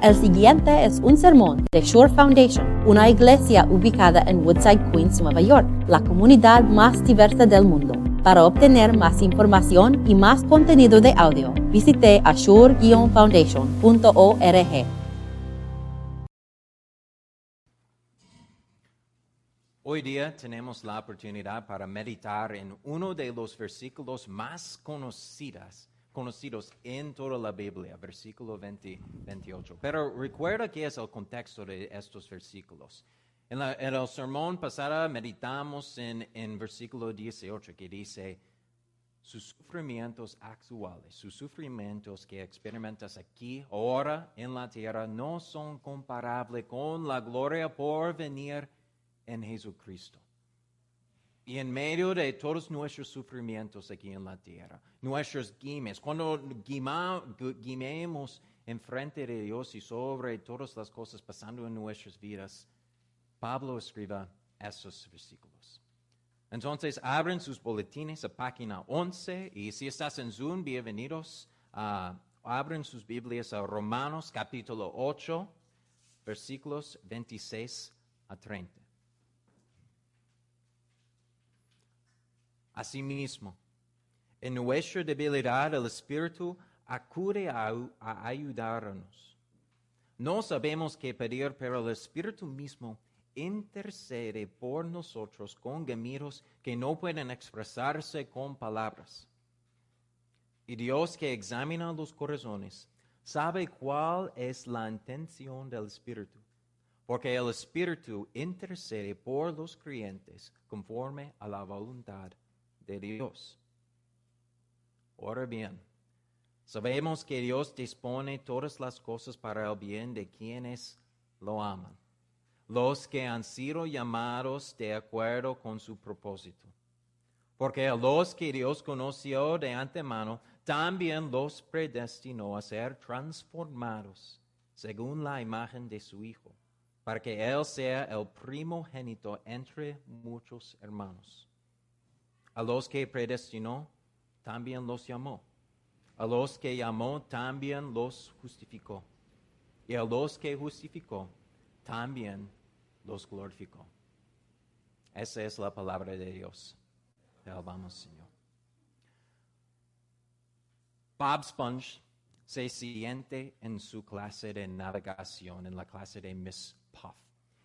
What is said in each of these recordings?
El siguiente es un sermón de Shore Foundation, una iglesia ubicada en Woodside, Queens, Nueva York, la comunidad más diversa del mundo. Para obtener más información y más contenido de audio, visite ashore-foundation.org. Hoy día tenemos la oportunidad para meditar en uno de los versículos más conocidas, conocidos en toda la Biblia, versículo 20, 28. Pero recuerda que es el contexto de estos versículos. En, la- en el sermón pasado meditamos en, en versículo 18 que dice, sus sufrimientos actuales, sus sufrimientos que experimentas aquí, ahora en la tierra, no son comparables con la gloria por venir en Jesucristo. Y en medio de todos nuestros sufrimientos aquí en la tierra, nuestros gimes, cuando gima- gu- gimemos en frente de Dios y sobre todas las cosas pasando en nuestras vidas, Pablo escribe estos versículos. Entonces, abren sus boletines a página 11 y si estás en Zoom, bienvenidos. Ah, abren sus Biblias a Romanos capítulo 8, versículos 26 a 30. Asimismo, en nuestra debilidad el Espíritu acude a, a ayudarnos. No sabemos qué pedir, pero el Espíritu mismo intercede por nosotros con gemidos que no pueden expresarse con palabras. Y Dios que examina los corazones sabe cuál es la intención del Espíritu, porque el Espíritu intercede por los creyentes conforme a la voluntad de Dios. Ahora bien, sabemos que Dios dispone todas las cosas para el bien de quienes lo aman, los que han sido llamados de acuerdo con su propósito. Porque a los que Dios conoció de antemano, también los predestinó a ser transformados según la imagen de su Hijo, para que Él sea el primogénito entre muchos hermanos. A los que predestinó, también los llamó. A los que llamó, también los justificó. Y a los que justificó, también los glorificó. Esa es la palabra de Dios. Te alabamos, Señor. Bob Sponge se siente en su clase de navegación, en la clase de Miss Puff.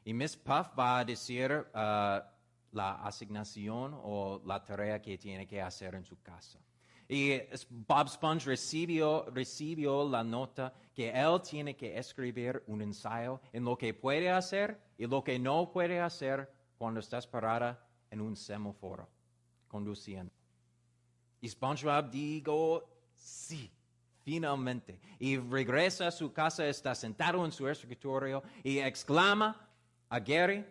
Y Miss Puff va a decir ah, la asignación o la tarea que tiene que hacer en su casa. Y Bob Sponge recibió, recibió la nota que él tiene que escribir un ensayo en lo que puede hacer y lo que no puede hacer cuando estás parada en un semáforo conduciendo. Y SpongeBob digo, sí, finalmente. Y regresa a su casa, está sentado en su escritorio y exclama a Gary,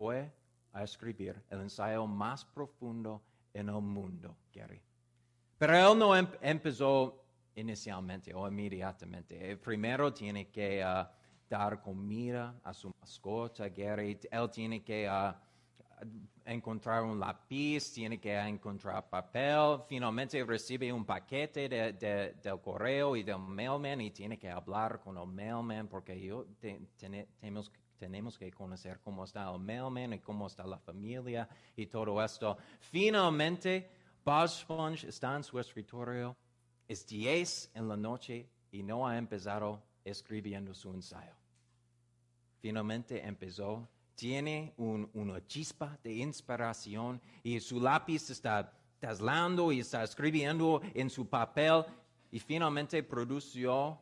fue a escribir el ensayo más profundo en el mundo, Gary. Pero él no em- empezó inicialmente o inmediatamente. Eh, Primero tiene que ah, dar comida a su mascota, Gary. Él tiene que ah, encontrar un lápiz, tiene que encontrar papel. Finalmente recibe un paquete de- de- del correo y del mailman y tiene que hablar con el mailman porque yo te- tene- tenemos, tenemos que conocer cómo está el mailman y cómo está la familia y todo esto. Finalmente, Bob Sponge está en su escritorio. Es 10 en la noche y no ha empezado escribiendo su ensayo finalmente empezó, tiene un- una chispa de inspiración y su lápiz está taslando y está escribiendo en su papel y finalmente produció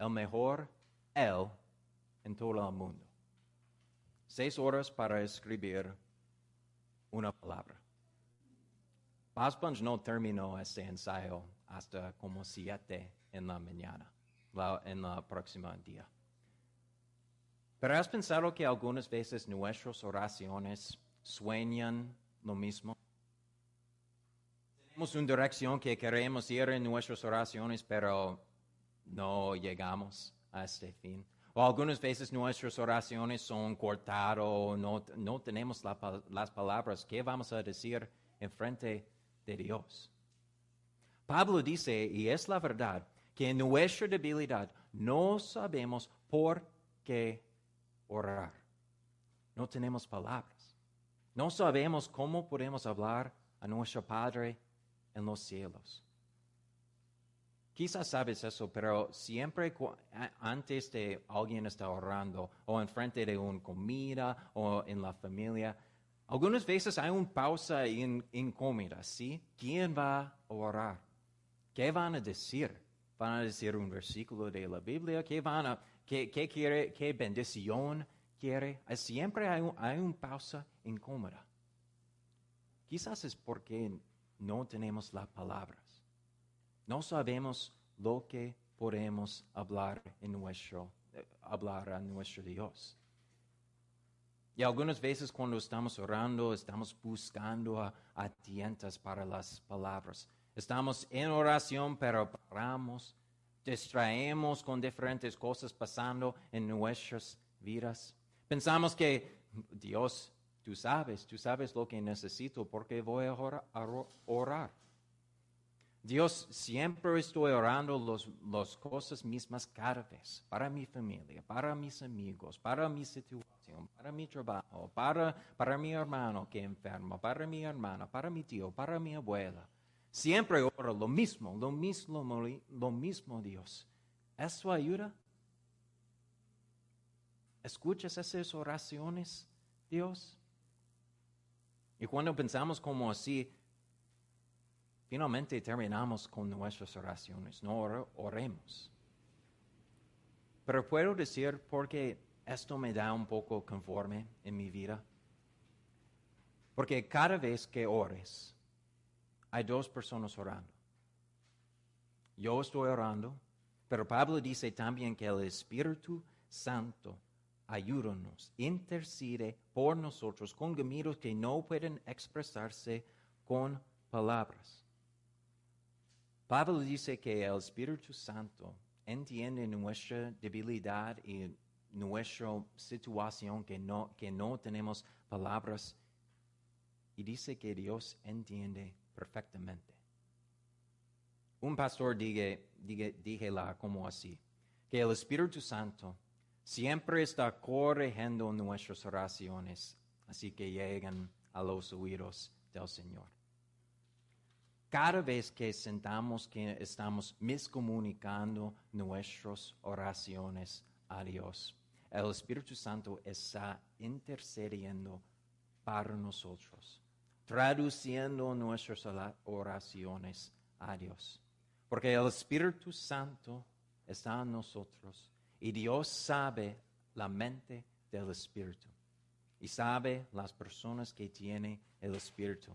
el mejor él en todo el mundo. Seis horas para escribir una palabra. Sponge no terminó este ensayo hasta como siete en la mañana, la- en la próxima día. Pero has pensado que algunas veces nuestras oraciones sueñan lo mismo? Tenemos una dirección que queremos ir en nuestras oraciones, pero no llegamos a este fin. O algunas veces nuestras oraciones son cortadas o no, no tenemos la las palabras que vamos a decir en frente de Dios. Pablo dice, y es la verdad, que en nuestra debilidad no sabemos por qué orar. No tenemos palabras. No sabemos cómo podemos hablar a nuestro Padre en los cielos. Quizás sabes eso, pero siempre antes de alguien está orando o enfrente de una comida o en la familia, algunas veces hay una pausa incómoda, ¿sí? ¿Quién va a orar? ¿Qué van a decir? ¿Van a decir un versículo de la Biblia? ¿Qué, van a, qué, quiere, qué bendición quiere? Siempre hay, hay una pausa incómoda. Quizás es porque no tenemos las palabras. No sabemos lo que podemos hablar, en nuestro, hablar a nuestro Dios. Y algunas veces cuando estamos orando, estamos buscando a tientas para las palabras. Estamos en oración, pero paramos, distraemos con diferentes cosas pasando en nuestras vidas. Pensamos que Dios, tú sabes, tú sabes lo que necesito porque voy a orar. Dios, siempre estoy orando las cosas mismas cada vez, para mi familia, para mis amigos, para mi situación, para mi trabajo, para, para mi hermano que enferma, para mi hermana, para mi tío, para mi abuela. Siempre oro lo mismo, lo mismo, lo mismo Dios. ¿Eso ayuda? ¿Escuchas esas oraciones, Dios? Y cuando pensamos como así, Finalmente terminamos con nuestras oraciones, no oremos. Pero puedo decir porque esto me da un poco conforme en mi vida. Porque cada vez que ores, hay dos personas orando. Yo estoy orando, pero Pablo dice también que el Espíritu Santo ayúdanos, intercede por nosotros con gemidos que no pueden expresarse con palabras. Pablo dice que el Espíritu Santo entiende nuestra debilidad y nuestra situación que no, que no tenemos palabras y dice que Dios entiende perfectamente. Un pastor dije, dije, la como así, que el Espíritu Santo siempre está corrigiendo nuestras oraciones, así que llegan a los oídos del Señor cada vez que sentamos que estamos miscomunicando nuestras oraciones a Dios, el Espíritu Santo está intercediendo para nosotros, traduciendo nuestras oraciones a Dios. Porque el Espíritu Santo está en nosotros y Dios sabe la mente del Espíritu y sabe las personas que tiene el Espíritu.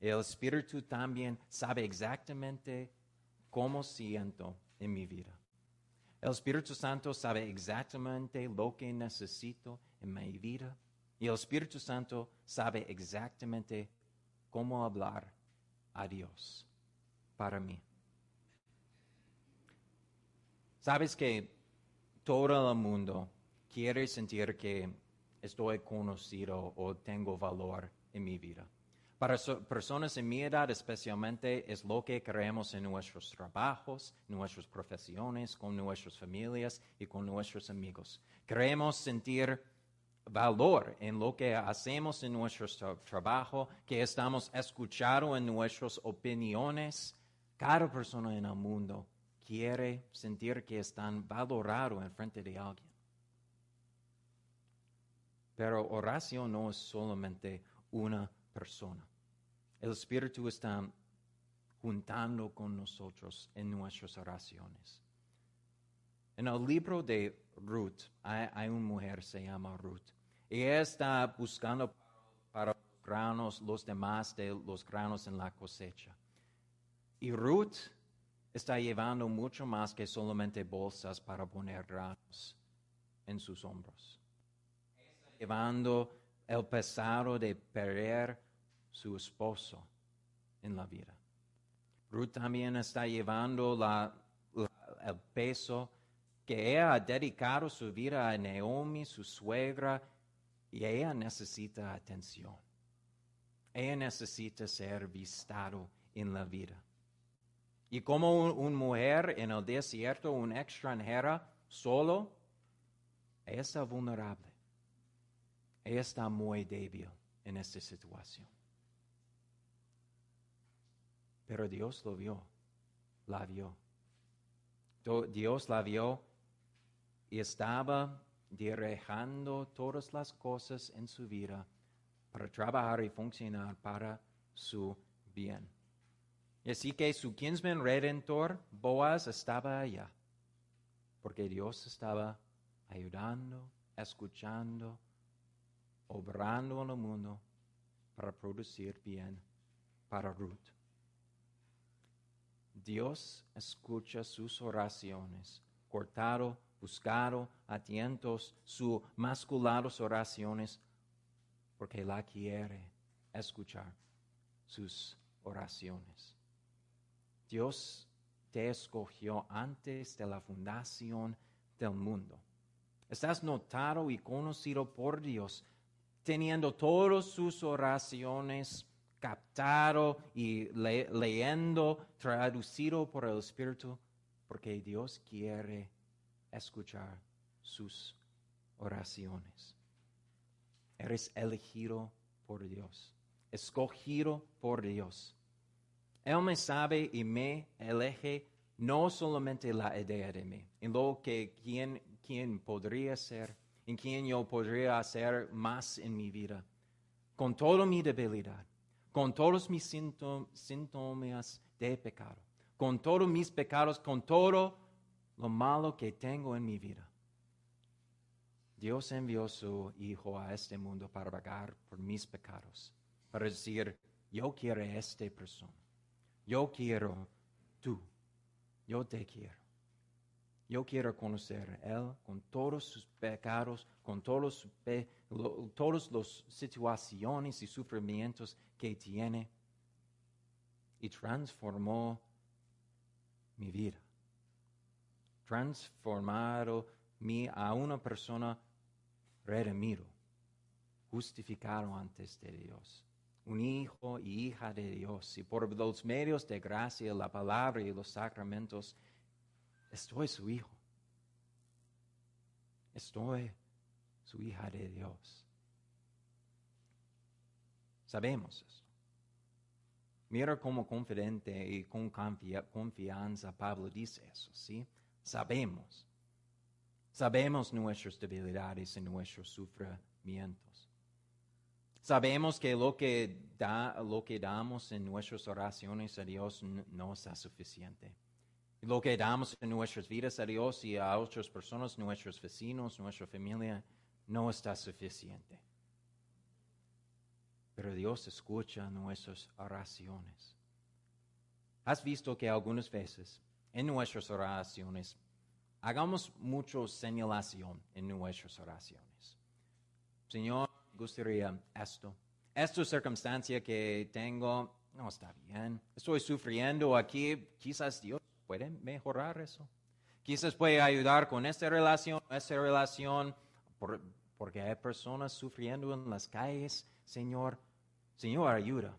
El Espíritu también sabe exactamente cómo siento en mi vida. El Espíritu Santo sabe exactamente lo que necesito en mi vida. Y el Espíritu Santo sabe exactamente cómo hablar a Dios para mí. Sabes que todo el mundo quiere sentir que estoy conocido o tengo valor en mi vida. Para personas en mi edad especialmente es lo que creemos en nuestros trabajos, nuestras profesiones, con nuestras familias y con nuestros amigos. Queremos sentir valor en lo que hacemos en nuestro trabajo, que estamos escuchando en nuestras opiniones. Cada persona en el mundo quiere sentir que están valorados en frente de alguien. Pero oración no es solamente una persona. El Espíritu está juntando con nosotros en nuestras oraciones. En el libro de Ruth hay, una mujer, se llama Ruth. Ella está buscando para los granos, los demás de los granos en la cosecha. Y Ruth está llevando mucho más que solamente bolsas para poner granos en sus hombros. Está llevando el pesado de perder su esposo en la vida. Ruth también está llevando el peso que ella ha dedicado su vida a Naomi, su suegra, y ella necesita atención. Ella necesita ser vistado en la vida. Y como una mujer en el desierto, una extranjera, solo, ella está vulnerable. Ella está muy débil en esta situación. Pero Dios lo vio, la vio. Dios la vio y estaba dirigiendo todas las cosas en su vida para trabajar y funcionar para su bien. Y así que su kinsman redentor, Boaz, estaba allá, porque Dios estaba ayudando, escuchando, obrando en el mundo para producir bien para Ruth. Dios escucha sus oraciones, cortado, buscado, atentos, sus masculadas oraciones, porque la quiere escuchar sus oraciones. Dios te escogió antes de la fundación del mundo. Estás notado y conocido por Dios, teniendo todas sus oraciones captado y leyendo, traducido por el Espíritu, porque Dios quiere escuchar sus oraciones. Eres elegido por Dios, escogido por Dios. Él me sabe y me elige no solamente la idea de mí, en lo que quien, podría ser, en quien yo podría hacer más en mi vida, con toda mi debilidad, con todos mis síntomas de pecado, con todos mis pecados, con todo lo malo que tengo en mi vida. Dios envió su Hijo a este mundo para pagar por mis pecados, para decir, yo quiero a esta persona, yo quiero tú, yo te quiero. Yo quiero conocer a Él con todos sus pecados, con todos, todas las situaciones y sufrimientos que tiene. Y transformó mi vida. Transformado mí a una persona redimido, justificado antes de Dios. Un hijo y hija de Dios. Y por los medios de gracia, la palabra y los sacramentos, Estoy su hijo. Estoy su hija de Dios. Sabemos esto. Mira cómo confidente y con confianza Pablo dice eso, ¿sí? Sabemos. Sabemos nuestras debilidades y nuestros sufrimientos. Sabemos que lo que, da, lo que damos en nuestras oraciones a Dios no está suficiente lo que damos en nuestras vidas a Dios y a otras personas, nuestros vecinos, nuestra familia, no está suficiente. Pero Dios escucha nuestras oraciones. Has visto que algunas veces en nuestras oraciones hagamos mucho señalación en nuestras oraciones. Señor, gustaría esto. Esta circunstancia que tengo no está bien. Estoy sufriendo aquí. Quizás Dios puede mejorar eso. Quizás puede ayudar con esta relación, esta relación, porque hay personas sufriendo en las calles. Señor, Señor, ayuda.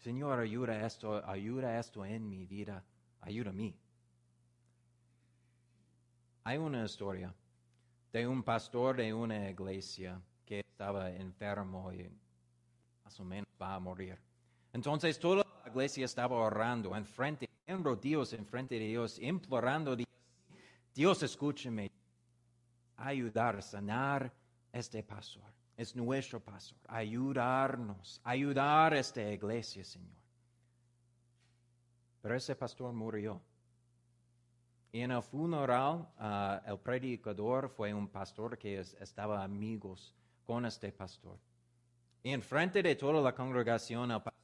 Señor, ayuda esto, ayuda esto en mi vida, ayuda a mí. Hay una historia de un pastor de una iglesia que estaba enfermo y más o menos va a morir. Entonces toda iglesia estaba orando en frente en rodillas en frente de Dios, implorando, Dios, Dios escúcheme, ayudar sanar este pastor. Es nuestro pastor. Ayudarnos, ayudar a esta iglesia, Señor. Pero ese pastor murió. Y en el funeral, ah, el predicador fue un pastor que estaba amigos con este pastor. Y en frente de toda la congregación, el pastor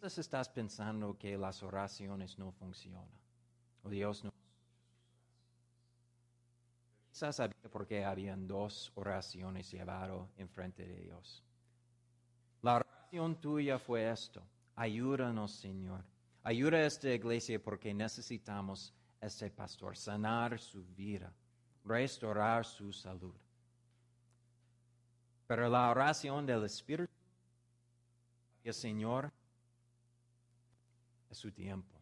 Quizás estás pensando que las oraciones no funcionan o Dios no. Quizás sabía porque habían dos oraciones llevadas en frente de Dios. La oración tuya fue esto. Ayúdanos, Señor. Ayuda a esta iglesia porque necesitamos este pastor, sanar su vida, restaurar su salud. Pero la oración del Espíritu, el Señor, Es su tiempo.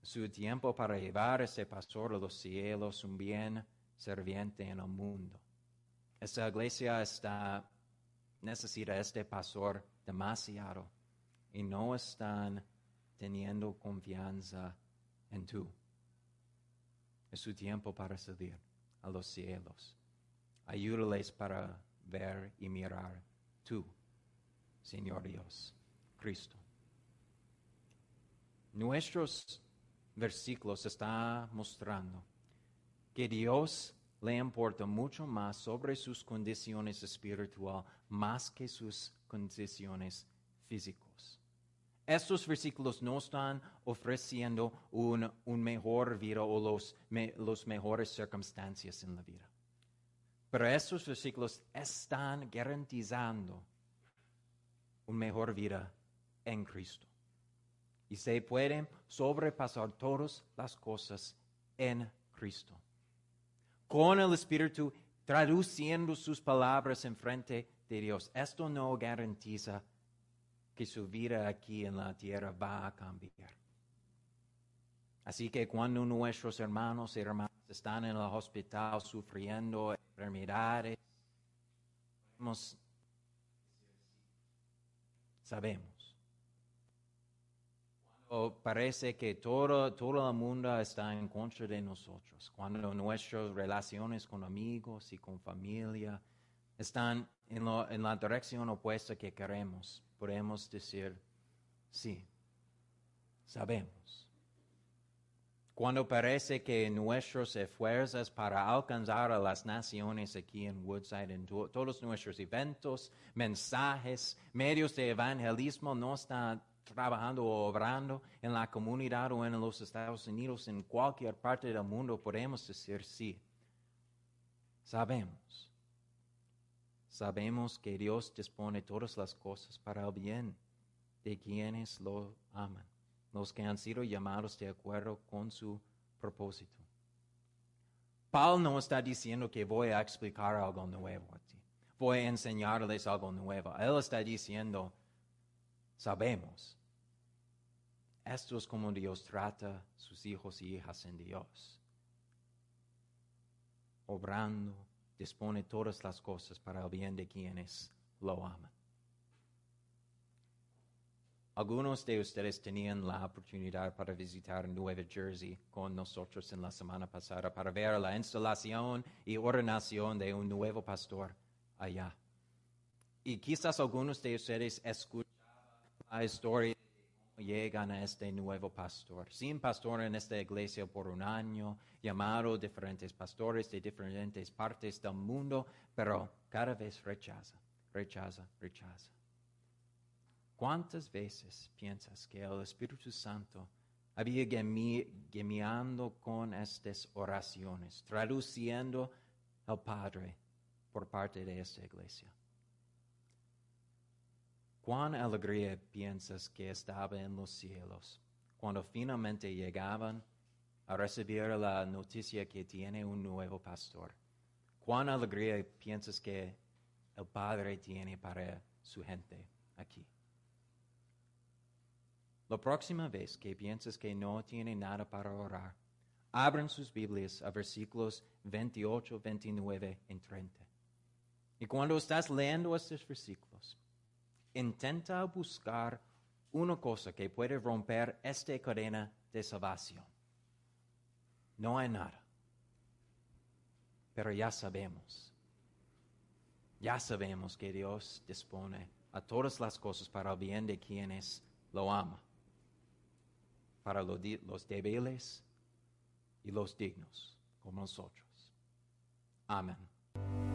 Su tiempo para llevar ese pastor a los cielos, un bien serviente en el mundo. Esta iglesia está, necesita este pastor demasiado y no están teniendo confianza en tú. Es su tiempo para salir a los cielos. Ayúdales para ver y mirar tú, Señor Dios, Cristo. Nuestros versículos están mostrando que Dios le importa mucho más sobre sus condiciones espirituales más que sus condiciones físicas. Estos versículos no están ofreciendo un, un mejor vida o me, los mejores circunstancias en la vida. Pero estos versículos están garantizando una mejor vida en Cristo. Y se pueden sobrepasar todas las cosas en Cristo. Con el Espíritu traduciendo sus palabras en frente de Dios. Esto no garantiza que su vida aquí en la tierra va a cambiar. Así que cuando nuestros hermanos y hermanas están en el hospital sufriendo enfermedades, sabemos. Cuando parece que todo, todo el mundo está en contra de nosotros, cuando nuestras relaciones con amigos y con familia están en, en la dirección opuesta que queremos, podemos decir, sí, sabemos. Cuando parece que nuestros esfuerzos para alcanzar a las naciones aquí en Woodside, en todos nuestros eventos, mensajes, medios de evangelismo no están trabajando o obrando en la comunidad o en los Estados Unidos, en cualquier parte del mundo, podemos decir sí. Sabemos. Sabemos que Dios dispone todas las cosas para el bien de quienes lo aman, los que han sido llamados de acuerdo con su propósito. Pablo no está diciendo que voy a explicar algo nuevo a ti, voy a enseñarles algo nuevo. Él está diciendo, sabemos, esto es como Dios trata sus hijos y hijas en Dios, obrando dispone todas las cosas para el bien de quienes lo aman. Algunos de ustedes tenían la oportunidad para visitar Nueva Jersey con nosotros en la semana pasada para ver la instalación y ordenación de un nuevo pastor allá. Y quizás algunos de ustedes escucharon la historia llegan a este nuevo pastor. Sin pastor en esta iglesia por un año, llamado diferentes pastores de diferentes partes del mundo, pero cada vez rechaza, rechaza, rechaza. ¿Cuántas veces piensas que el Espíritu Santo había gemiando con estas oraciones, traduciendo al Padre por parte de esta iglesia? ¿Cuán alegría piensas que estaba en los cielos cuando finalmente llegaban a recibir la noticia que tiene un nuevo pastor? ¿Cuán alegría piensas que el Padre tiene para su gente aquí? La próxima vez que piensas que no tiene nada para orar, abran sus Biblias a versículos 28, 29 y 30. Y cuando estás leyendo estos versículos, intenta buscar una cosa que puede romper esta cadena de salvación. No hay nada. Pero ya sabemos. Ya sabemos que Dios dispone a todas las cosas para el bien de quienes lo aman. Para los débiles y los dignos como nosotros. Amén.